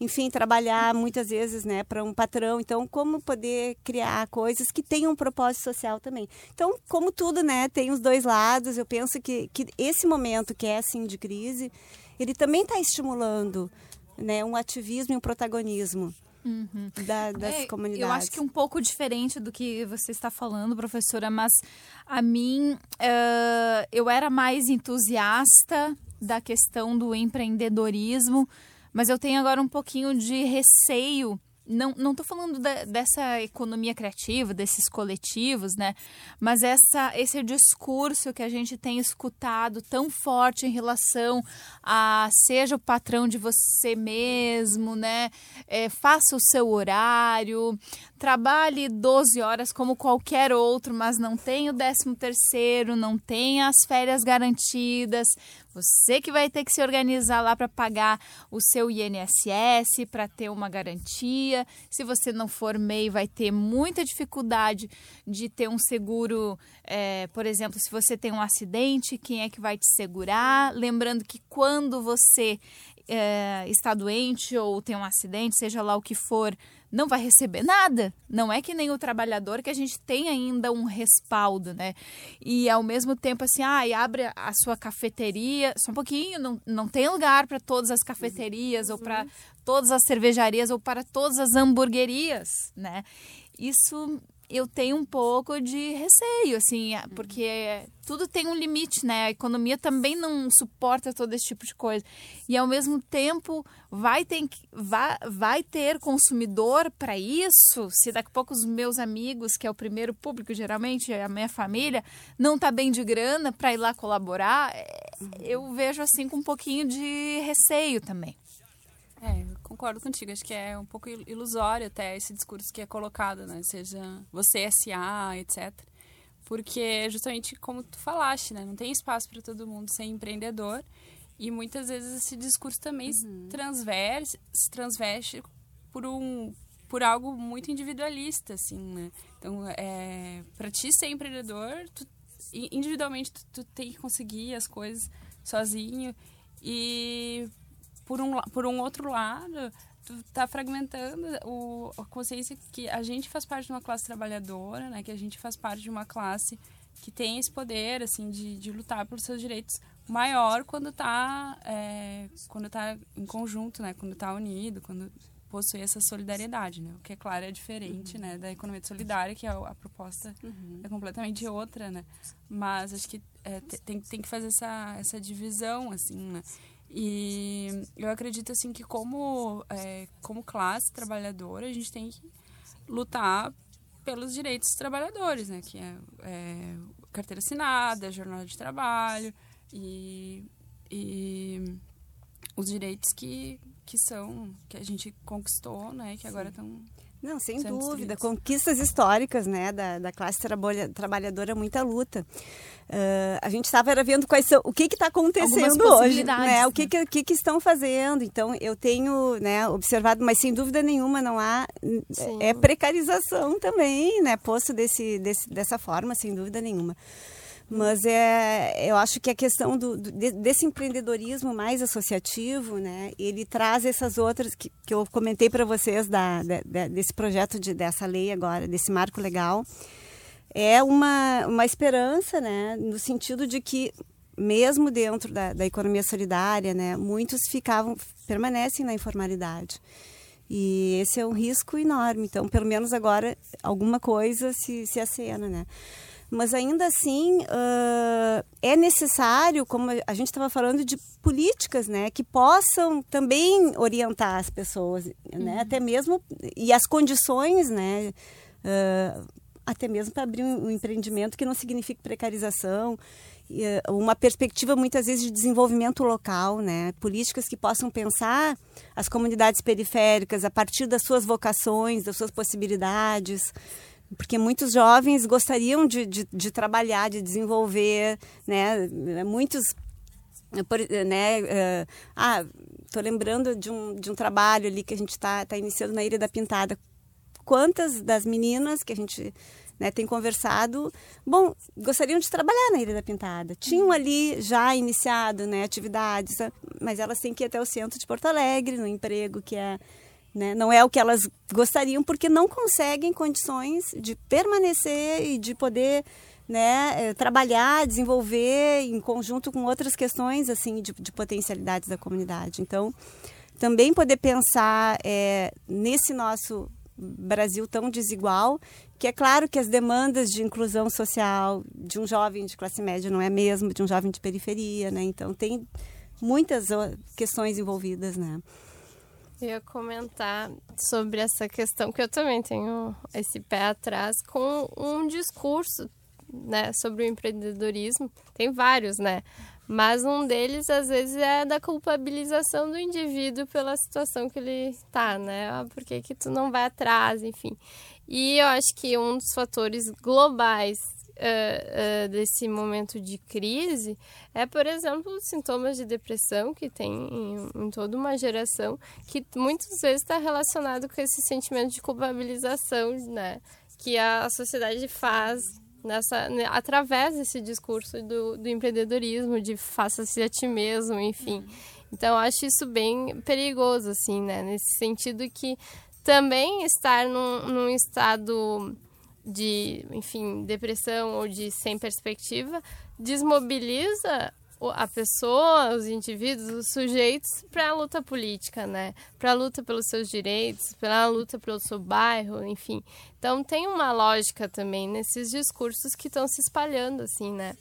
S5: enfim, trabalhar muitas vezes, né, para um patrão. Então, como poder criar coisas que tenham um propósito social também. Então, como tudo, né, tem os dois lados. Eu penso que, que esse momento que é assim de crise, ele também está estimulando, né, um ativismo e um protagonismo. Uhum. Da, das é, comunidades.
S2: Eu acho que um pouco diferente do que você está falando, professora, mas a mim uh, eu era mais entusiasta da questão do empreendedorismo, mas eu tenho agora um pouquinho de receio não não estou falando da, dessa economia criativa, desses coletivos, né? Mas essa, esse discurso que a gente tem escutado tão forte em relação a seja o patrão de você mesmo, né? É, faça o seu horário, trabalhe 12 horas como qualquer outro, mas não tem o 13 terceiro, não tem as férias garantidas, você que vai ter que se organizar lá para pagar o seu INSS, para ter uma garantia. Se você não for MEI, vai ter muita dificuldade de ter um seguro. É, por exemplo, se você tem um acidente, quem é que vai te segurar? Lembrando que quando você é, está doente ou tem um acidente, seja lá o que for, não vai receber nada. Não é que nem o trabalhador que a gente tem ainda um respaldo, né? E ao mesmo tempo assim, ah, abre a sua cafeteria, só um pouquinho, não, não tem lugar para todas as cafeterias ou para todas as cervejarias ou para todas as hamburguerias, né? Isso eu tenho um pouco de receio, assim, uhum. porque tudo tem um limite, né? A economia também não suporta todo esse tipo de coisa. E ao mesmo tempo, vai ter, vai, vai ter consumidor para isso? Se daqui a pouco os meus amigos, que é o primeiro público, geralmente, a minha família, não tá bem de grana para ir lá colaborar, é, uhum. eu vejo assim com um pouquinho de receio também.
S3: É, concordo contigo. Acho que é um pouco ilusório até esse discurso que é colocado, né? Seja você SA, etc. Porque justamente como tu falaste, né? Não tem espaço para todo mundo ser empreendedor. E muitas vezes esse discurso também uhum. transverse, se transveste por um por algo muito individualista, assim, né? Então, é, para ti ser empreendedor, tu, individualmente tu, tu tem que conseguir as coisas sozinho e por um, por um outro lado, tu tá fragmentando o, a consciência que a gente faz parte de uma classe trabalhadora, né? Que a gente faz parte de uma classe que tem esse poder, assim, de, de lutar pelos seus direitos maior quando tá, é, quando tá em conjunto, né? Quando tá unido, quando possui essa solidariedade, né? O que, é claro, é diferente, uhum. né? Da economia solidária, que a, a proposta uhum. é completamente outra, né? Mas acho que é, tem, tem que fazer essa, essa divisão, assim, né? E eu acredito assim que como, é, como classe trabalhadora a gente tem que lutar pelos direitos dos trabalhadores, né? Que é, é carteira assinada, jornada de trabalho e, e os direitos que, que são que a gente conquistou, né? Que agora estão
S5: não, sem dúvida. Conquistas históricas né, da, da classe trabalhadora, muita luta. Uh, a gente estava vendo quais são, o que está acontecendo hoje, né? O que, que, que, que, estão fazendo. Então, eu tenho né, observado, mas sem dúvida nenhuma não há Sim. é precarização também, né? Posto desse, desse, dessa forma, sem dúvida nenhuma. Mas é, eu acho que a questão do, do desse empreendedorismo mais associativo, né, ele traz essas outras que, que eu comentei para vocês da, da, desse projeto de, dessa lei agora, desse marco legal, é uma, uma esperança, né, no sentido de que mesmo dentro da, da economia solidária, né, muitos ficavam permanecem na informalidade. E esse é um risco enorme. Então, pelo menos agora alguma coisa se, se acena, né? Mas ainda assim uh, é necessário, como a gente estava falando, de políticas, né, que possam também orientar as pessoas, né, uhum. até mesmo e as condições, né, uh, até mesmo para abrir um, empreendimento que não signifique precarização, uma perspectiva muitas vezes de desenvolvimento local, né? Políticas que possam pensar as comunidades periféricas a partir das suas vocações, das suas possibilidades porque muitos jovens gostariam de, de, de trabalhar, de desenvolver, né? Muitos, né? Uh, ah, tô lembrando de um, de um trabalho ali que a gente está tá iniciando na Ilha da Pintada. Quantas das meninas que a gente né, tem conversado, bom, gostariam de trabalhar na Ilha da Pintada. Tinham ali já iniciado né, atividades, mas elas têm que ir até o centro de Porto Alegre, no emprego que é né? Não é o que elas gostariam, porque não conseguem condições de permanecer e de poder né, eh, trabalhar, desenvolver em conjunto com outras questões assim de, de potencialidades da comunidade. Então, também poder pensar é, nesse nosso Brasil tão desigual, que é claro que as demandas de inclusão social de um jovem de classe média não é mesmo de um jovem de periferia, né? Então tem muitas questões envolvidas, né?
S4: Eu ia comentar sobre essa questão que eu também tenho esse pé atrás com um discurso, né, sobre o empreendedorismo. Tem vários, né? Mas um deles às vezes é da culpabilização do indivíduo pela situação que ele está, né? Ah, por que, que tu não vai atrás, enfim. E eu acho que um dos fatores globais uh, uh, desse momento de crise é, por exemplo, sintomas de depressão que tem em, em toda uma geração, que muitas vezes está relacionado com esse sentimento de culpabilização, né? Que a sociedade faz nessa né, através desse discurso do, do empreendedorismo de faça-se a ti mesmo enfim uhum. então acho isso bem perigoso assim né nesse sentido que também estar num, num estado de, enfim, depressão ou de sem perspectiva, desmobiliza a pessoa, os indivíduos, os sujeitos para a luta política, né? Para a luta pelos seus direitos, pela luta pelo seu bairro, enfim. Então tem uma lógica também nesses discursos que estão se espalhando, assim, né?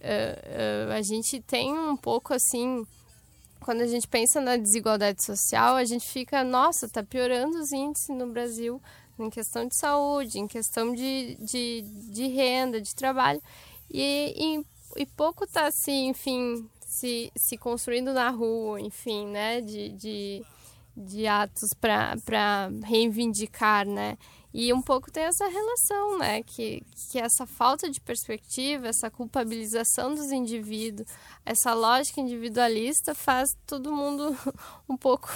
S4: Uh, uh, a gente tem um pouco assim, quando a gente pensa na desigualdade social, a gente fica, nossa, tá piorando os índices no Brasil em questão de saúde, em questão de, de, de renda, de trabalho. E, e, e pouco está se, enfim, se, se construindo na rua, enfim, né, de, de, de atos para reivindicar, né. E um pouco tem essa relação, né, que, que essa falta de perspectiva, essa culpabilização dos indivíduos, essa lógica individualista faz todo mundo um pouco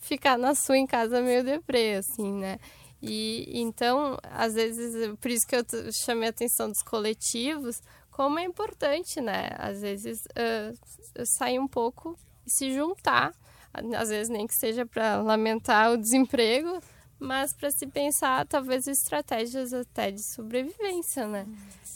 S4: ficar na sua em casa meio deprê, assim, né. E então, às vezes, por isso que eu chamei a atenção dos coletivos, como é importante, né? Às vezes, uh, sair um pouco e se juntar, às vezes nem que seja para lamentar o desemprego, mas para se pensar talvez estratégias até de sobrevivência, né?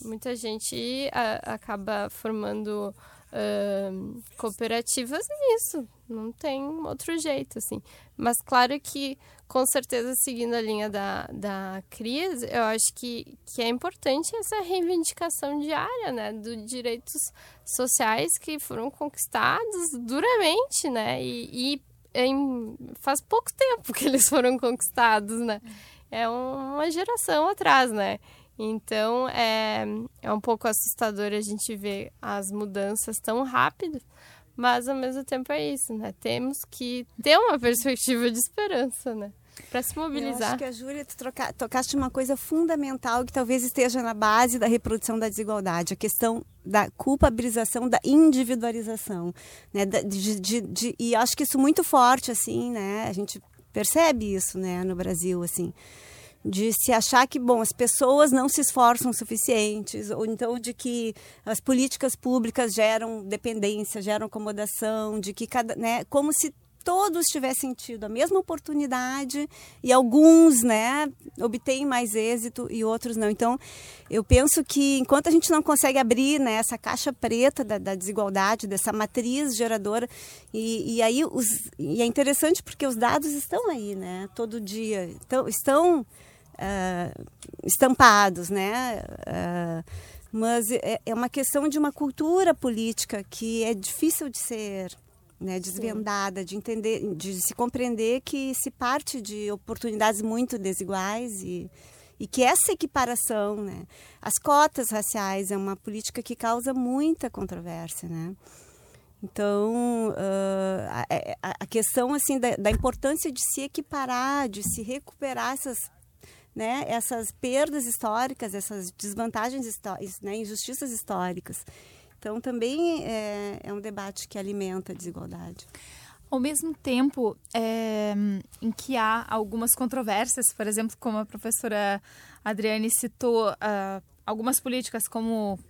S4: Muita gente a, acaba formando uh, cooperativas nisso, não tem outro jeito, assim. Mas claro que com certeza, seguindo a linha da, da crise, eu acho que, que é importante essa reivindicação diária, né, dos direitos sociais que foram conquistados duramente, né, e, e em, faz pouco tempo que eles foram conquistados, né. é uma geração atrás, né? Então é, é um pouco assustador a gente ver as mudanças tão rápidas, mas ao mesmo tempo é isso, né? Temos que ter uma perspectiva de esperança, né? Para se mobilizar. Eu
S5: acho que a Júlia, tu troca, tocaste uma coisa fundamental que talvez esteja na base da reprodução da desigualdade, a questão da culpabilização, da individualização, né? De, de, de, e acho que isso muito forte, assim, né? A gente percebe isso, né, no Brasil, assim de se achar que bom as pessoas não se esforçam suficientes ou então de que as políticas públicas geram dependência geram acomodação de que cada né como se todos tivessem tido a mesma oportunidade e alguns, né, obtêm mais êxito e outros não. Então, eu penso que enquanto a gente não consegue abrir né, essa caixa preta da, da desigualdade, dessa matriz geradora, e, e aí os, e é interessante porque os dados estão aí, né, todo dia, então, estão uh, estampados, né, uh, mas é, é uma questão de uma cultura política que é difícil de ser né, desvendada, Sim. de entender, de se compreender que se parte de oportunidades muito desiguais e, e que essa equiparação, né, as cotas raciais é uma política que causa muita controvérsia, né? Então, uh, a, a, questão assim da, da, importância de se equiparar, de se recuperar essas, né, essas perdas históricas, essas desvantagens históricas, né, injustiças históricas. Então, também é, é um debate que alimenta a desigualdade.
S2: Ao mesmo tempo é, em que há algumas controvérsias, por exemplo, como a professora Adriane citou, uh, algumas políticas como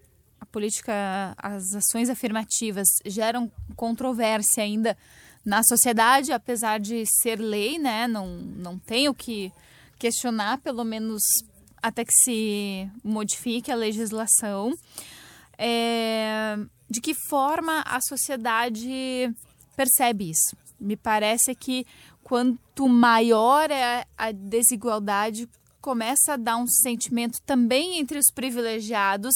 S2: a política, as ações afirmativas geram controvérsia ainda na sociedade, apesar de ser lei, né? Não, não tem o que questionar, pelo menos até que se modifique a legislação é, de que forma a sociedade percebe isso. Me parece que quanto maior é a desigualdade, começa a dar um sentimento também entre os privilegiados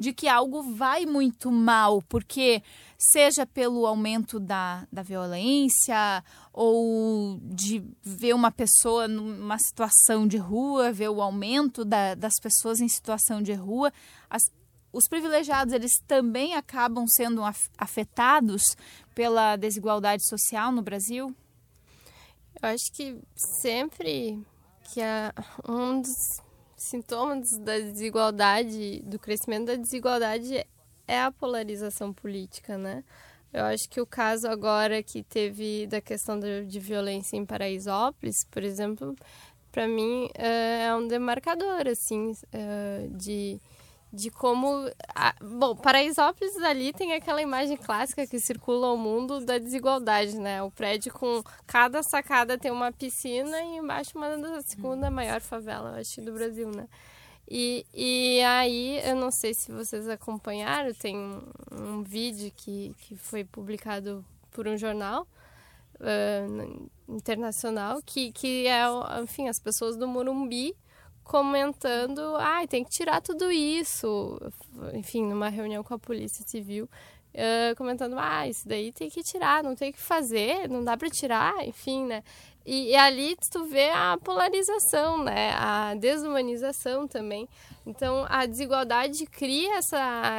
S2: de que algo vai muito mal, porque seja pelo aumento da, da violência ou de ver uma pessoa numa situação de rua, ver o aumento da, das pessoas em situação de rua, as, os privilegiados eles também acabam sendo afetados pela desigualdade social no Brasil?
S4: Eu acho que sempre que há um dos sintomas da desigualdade, do crescimento da desigualdade é a polarização política, né? Eu acho que o caso agora que teve da questão de, de violência em Paraisópolis, por exemplo, para mim é, é um demarcador, assim, é, de de como. A, bom, Paraisópolis ali tem aquela imagem clássica que circula ao mundo da desigualdade, né? O prédio com cada sacada tem uma piscina e embaixo uma da segunda maior favela, acho, do Brasil, né? E, e aí, eu não sei se vocês acompanharam, tem um, vídeo que, que foi publicado por um jornal uh, internacional que, que é, enfim, as pessoas do Morumbi comentando, ah, tem que tirar tudo isso. Enfim, numa reunião com a Polícia Civil, uh, comentando, ah, isso daí tem que tirar, não tem que fazer, não dá para tirar, enfim, né? E, e, ali tu vê a polarização, né? A desumanização também. Então, a desigualdade cria essa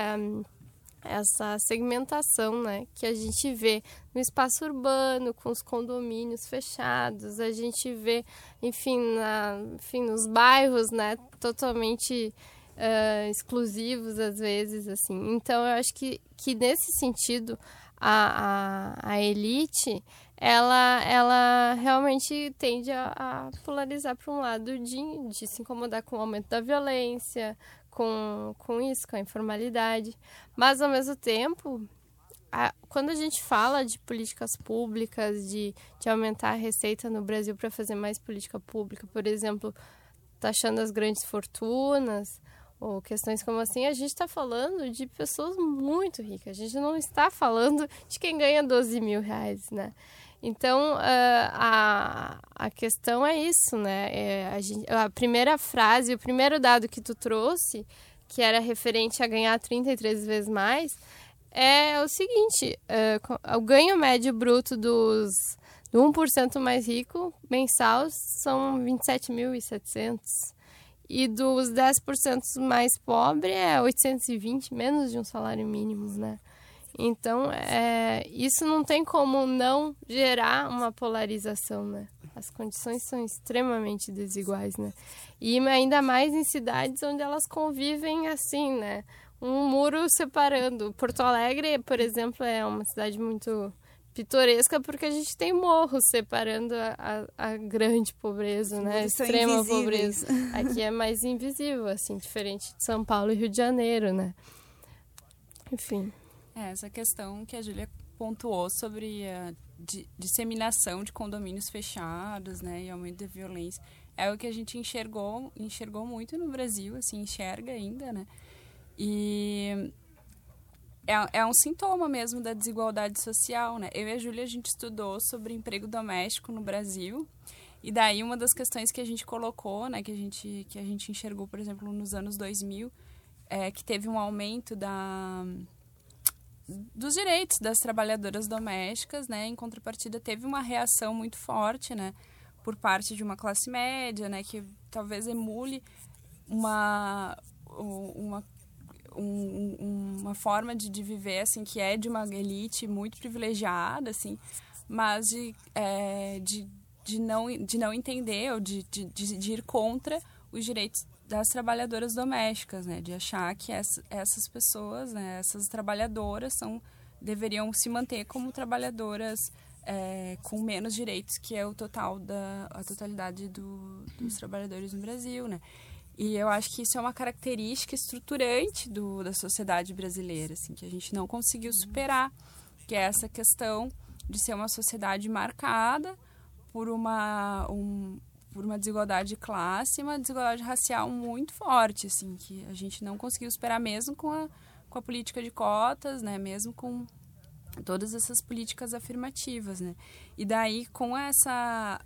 S4: essa segmentação, né, que a gente vê no espaço urbano, com os condomínios fechados, a gente vê, enfim, na, enfim nos bairros, né, totalmente uh, exclusivos às vezes, assim. Então, eu acho que, que nesse sentido, a, a, a elite, ela, ela realmente tende a, a polarizar para um lado de, de se incomodar com o aumento da violência, com, com isso, com a informalidade. Mas, ao mesmo tempo, a, quando a gente fala de políticas públicas, de, de aumentar a receita no Brasil para fazer mais política pública, por exemplo, taxando as grandes fortunas, ou questões como assim, a gente está falando de pessoas muito ricas. A gente não está falando de quem ganha 12 mil reais, né? Então, uh, a, a questão é isso, né? É, a, gente, a primeira frase, o primeiro dado que tu trouxe, que era referente a ganhar 33 vezes mais, é o seguinte: uh, o ganho médio bruto dos do 1% mais rico mensal são 27.700 e dos 10% mais pobre é 820, menos de um salário mínimo, né? Então, é, isso não tem como não gerar uma polarização, né? As condições são extremamente desiguais, né? E ainda mais em cidades onde elas convivem assim, né? Um muro separando. Porto Alegre, por exemplo, é uma cidade muito pitoresca porque a gente tem morros separando a, a, a grande pobreza, né? A extrema pobreza. Aqui é mais invisível, assim, diferente de São Paulo e Rio de Janeiro, né? Enfim.
S3: É, essa questão que a Júlia pontuou sobre a disseminação de condomínios fechados, né, e aumento da violência, é o que a gente enxergou, enxergou muito no Brasil, assim, enxerga ainda, né? E é, é um sintoma mesmo da desigualdade social, né? Eu e a Júlia, a gente estudou sobre emprego doméstico no Brasil. E daí uma das questões que a gente colocou, né, que a gente, que a gente enxergou, por exemplo, nos anos 2000, é que teve um aumento da, dos direitos das trabalhadoras domésticas, né? Em contrapartida, teve uma reação muito forte, né? Por parte de uma classe média, né? Que talvez emule uma, uma um, uma forma de, de viver assim que é de uma elite muito privilegiada assim mas de, é, de, de, não, de não entender ou de, de, de ir contra os direitos das trabalhadoras domésticas, né? De achar que essa, essas pessoas, né? essas trabalhadoras são deveriam se manter como trabalhadoras é, com menos direitos que é o total da a totalidade do, dos trabalhadores no Brasil, né? E eu acho que isso é uma característica estruturante do, da sociedade brasileira, assim, que a gente não conseguiu superar, que é essa questão de ser uma sociedade marcada por uma, um, por uma desigualdade de classe uma desigualdade racial muito forte, assim, que a gente não conseguiu superar mesmo com a, com a política de cotas, né, mesmo com todas essas políticas afirmativas, né. E daí, com essa,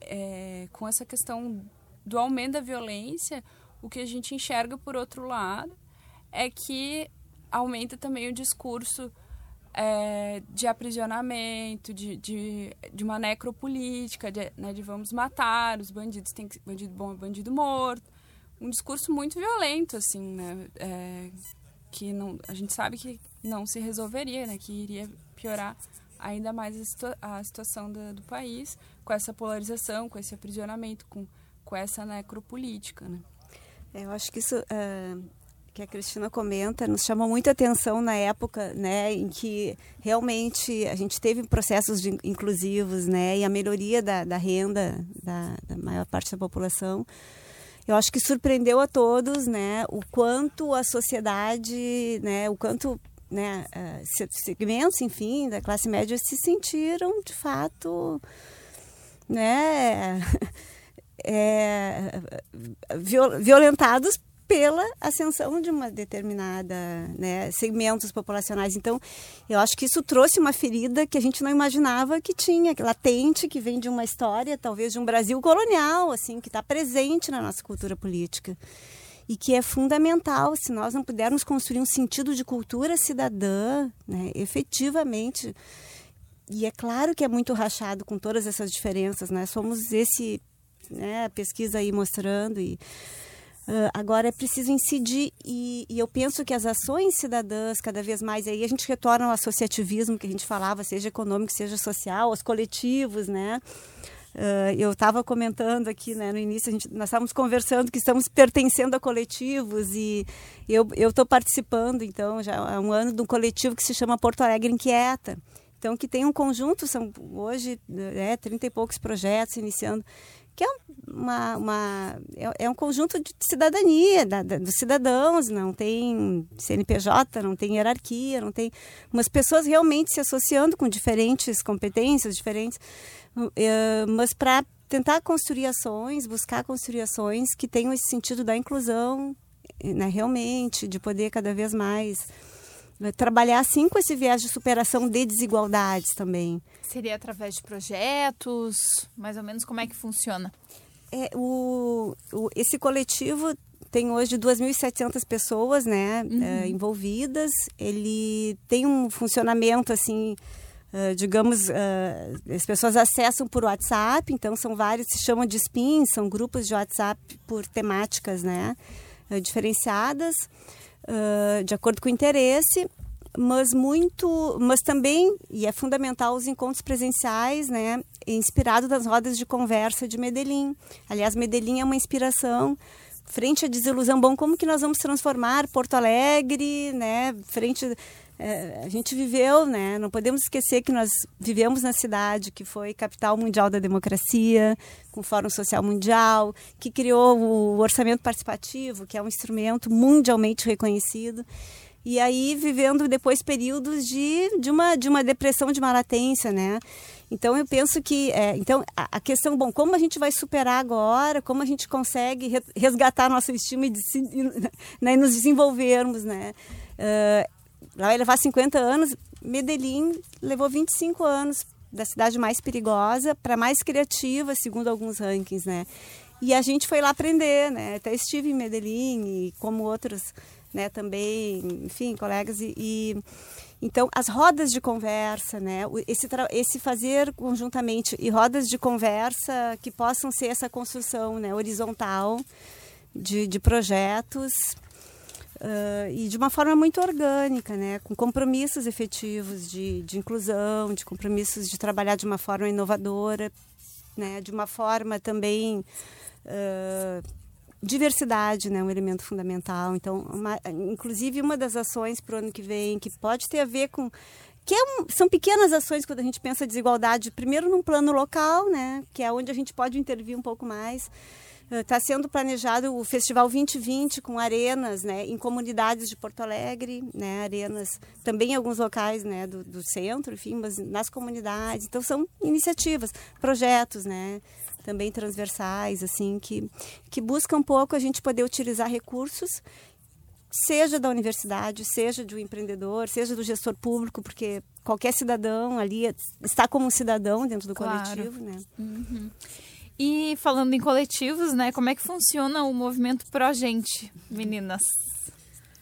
S3: é, com essa questão do aumento da violência, o que a gente enxerga por outro lado é que aumenta também o discurso é, de aprisionamento, de, de, de uma necropolítica, de, né, de vamos matar, os bandidos tem que bandido bom é bandido morto. Um discurso muito violento, assim, né? É, que não, a gente sabe que não se resolveria, né? Que iria piorar ainda mais a, situa a situação do, do país com essa polarização, com esse aprisionamento, com com essa necropolítica, né?
S5: É, eu acho que isso uh, que a Cristina comenta nos chamou muita atenção na época, né, em que realmente a gente teve processos de, inclusivos, né, e a melhoria da, da renda da, da maior parte da população. Eu acho que surpreendeu a todos, né, o quanto a sociedade, né, o quanto né, uh, segmentos, enfim, da classe média se sentiram de fato, né, é, violentados pela ascensão de uma determinada né, segmentos populacionais. Então, eu acho que isso trouxe uma ferida que a gente não imaginava que tinha, latente, que vem de uma história, talvez de um Brasil colonial, assim, que está presente na nossa cultura política e que é fundamental se nós não pudermos construir um sentido de cultura cidadã, né, efetivamente. E é claro que é muito rachado com todas essas diferenças, né? Somos esse né, a pesquisa aí mostrando e uh, agora é preciso incidir e, e, eu penso que as ações cidadãs cada vez mais aí a gente retorna ao associativismo que a gente falava, seja econômico, seja social, os coletivos, né? Uh, eu estava comentando aqui né, no início, gente, nós estávamos conversando que estamos pertencendo a coletivos e eu estou participando, então, já há um ano de um coletivo que se chama Porto Alegre Inquieta. Então, que tem um conjunto, são hoje é, 30 e poucos projetos iniciando, que é uma, uma é, é, um conjunto de cidadania da, da, dos cidadãos, não tem CNPJ, não tem hierarquia, não tem umas pessoas realmente se associando com diferentes competências, diferentes, é, mas para tentar construir ações, buscar construir ações que tenham esse sentido da inclusão, né, realmente, de poder cada vez mais trabalhar assim com esse viés de superação de desigualdades também.
S2: Seria através de projetos? Mais ou menos como é que funciona?
S5: É, o, o esse coletivo tem hoje 2.700 pessoas né,
S2: Uhum.
S5: eh, envolvidas. Ele tem um funcionamento assim, eh, digamos, eh, as pessoas acessam por WhatsApp, então são vários, se chamam de spins, são grupos de WhatsApp por temáticas né, eh, diferenciadas, de acordo com o interesse mas muito, mas também e é fundamental os encontros presenciais, né, inspirado das rodas de conversa de Medellín. Aliás, Medellín é uma inspiração frente à desilusão. Bom, como que nós vamos transformar Porto Alegre, né, frente a gente viveu, né? Não podemos esquecer que nós vivemos na cidade que foi capital mundial da democracia, com o Fórum Social Mundial, que criou o orçamento participativo, que é um instrumento mundialmente reconhecido e aí vivendo depois períodos de, de, uma, de uma depressão, de uma latência, né? Então eu penso que é, então a, a, questão, bom, como a gente vai superar agora, como a gente consegue re, resgatar nossa estima e, de, né, e nos desenvolvermos, né? Uh, vai levar 50 anos, Medellín levou 25 anos da cidade mais perigosa para mais criativa, segundo alguns rankings, né? E a gente foi lá aprender, né? Até estive em Medellín e como outros né, também, enfim, colegas e, e, então as rodas de conversa, né, esse esse fazer conjuntamente e rodas de conversa que possam ser essa construção, né, horizontal de, de projetos uh, e de uma forma muito orgânica, né, com compromissos efetivos de, de inclusão, de compromissos de trabalhar de uma forma inovadora, né, de uma forma também uh, diversidade, né, um elemento fundamental. Então, uma, inclusive uma das ações para o ano que vem que pode ter a ver com que é um, são pequenas ações quando a gente pensa desigualdade, primeiro num plano local, né, que é onde a gente pode intervir um pouco mais. Está uh, sendo planejado o Festival 2020 com arenas né, em comunidades de Porto Alegre, né, arenas também em alguns locais né, do, do centro, enfim, mas nas comunidades. Então, são iniciativas, projetos, né, também transversais, assim, que, que buscam um pouco a gente poder utilizar recursos, seja da universidade, seja do empreendedor, seja do gestor público, porque qualquer cidadão ali está como um cidadão dentro do
S2: Claro.
S5: coletivo, né?
S2: Uhum. E falando em coletivos, né, como é que funciona o movimento Progente, meninas?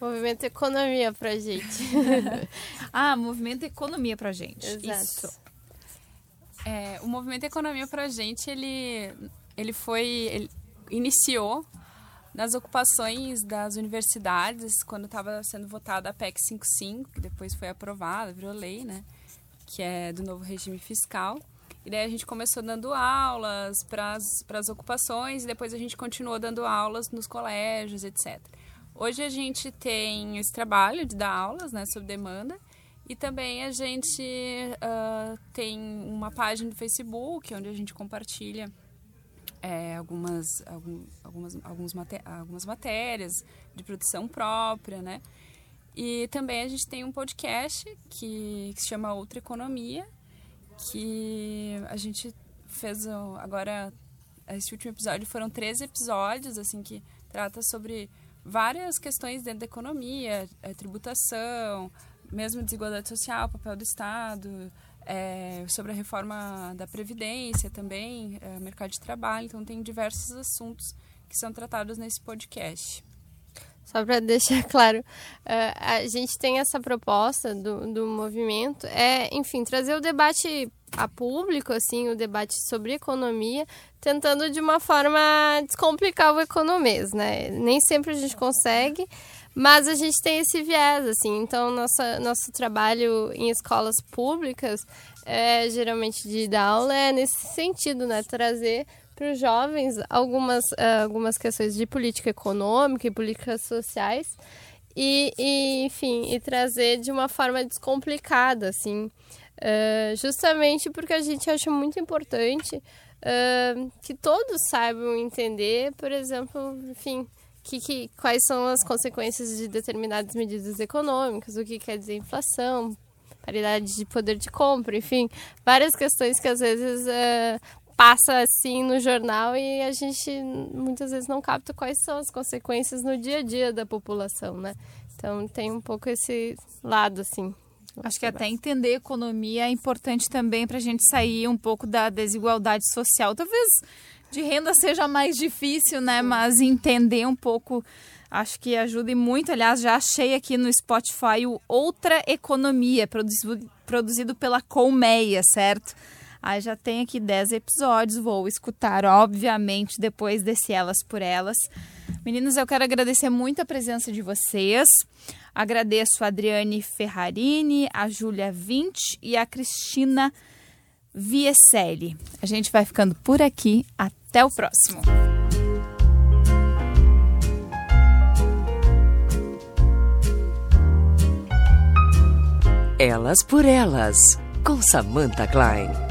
S4: Movimento Economia pra gente.
S2: ah, movimento Economia pra gente.
S4: Exato.
S2: Isso.
S3: É, o movimento Economia pra gente, ele, ele foi. Ele iniciou nas ocupações das universidades, quando estava sendo votada a PEC 55, que depois foi aprovada, virou lei, né? Que é do novo regime fiscal. E daí a gente começou dando aulas para as ocupações e depois a gente continuou dando aulas nos colégios, etc. Hoje a gente tem esse trabalho de dar aulas, né, sob demanda. E também a gente uh, tem uma página do Facebook onde a gente compartilha é, algumas, algum, algumas, alguns maté algumas matérias de produção própria, né? E também a gente tem um podcast que, que se chama Outra Economia, que a gente fez agora, esse último episódio foram três episódios, assim, que trata sobre várias questões dentro da economia, é, tributação, mesmo desigualdade social, papel do Estado, é, sobre a reforma da Previdência também, é, mercado de trabalho. Então, tem diversos assuntos que são tratados nesse podcast.
S4: Só para deixar claro, uh, a gente tem essa proposta do, do movimento, é, enfim, trazer o debate a público, assim, o debate sobre economia, tentando de uma forma descomplicar o economês, né? Nem sempre a gente consegue, mas a gente tem esse viés, assim. Então, nossa, nosso trabalho em escolas públicas, é, geralmente de dar aula, é nesse sentido, né? Trazer para os jovens algumas, uh, algumas questões de política econômica e políticas sociais e, e, enfim, e trazer de uma forma descomplicada, assim, uh, justamente porque a gente acha muito importante uh, que todos saibam entender, por exemplo, enfim, que, que, quais são as consequências de determinadas medidas econômicas, o que quer dizer inflação, paridade de poder de compra, enfim, várias questões que às vezes uh, passa assim no jornal e a gente muitas vezes não capta quais são as consequências no dia a dia da população, né? Então tem um pouco esse lado assim.
S2: Acho que até entender economia é importante também para a gente sair um pouco da desigualdade social. Talvez de renda seja mais difícil, né? Mas entender um pouco acho que ajuda muito. Aliás, já achei aqui no Spotify o Outra Economia, produzido, produzido pela Colmeia, certo? Aí já tem aqui 10 episódios, vou escutar, obviamente, depois desse Elas por Elas. Meninos, eu quero agradecer muito a presença de vocês. Agradeço a Adriane Ferrarini, a Júlia Vinte e a Cristina Vieselli. A gente vai ficando por aqui. Até o próximo.
S1: Elas por Elas, com Samantha Klein.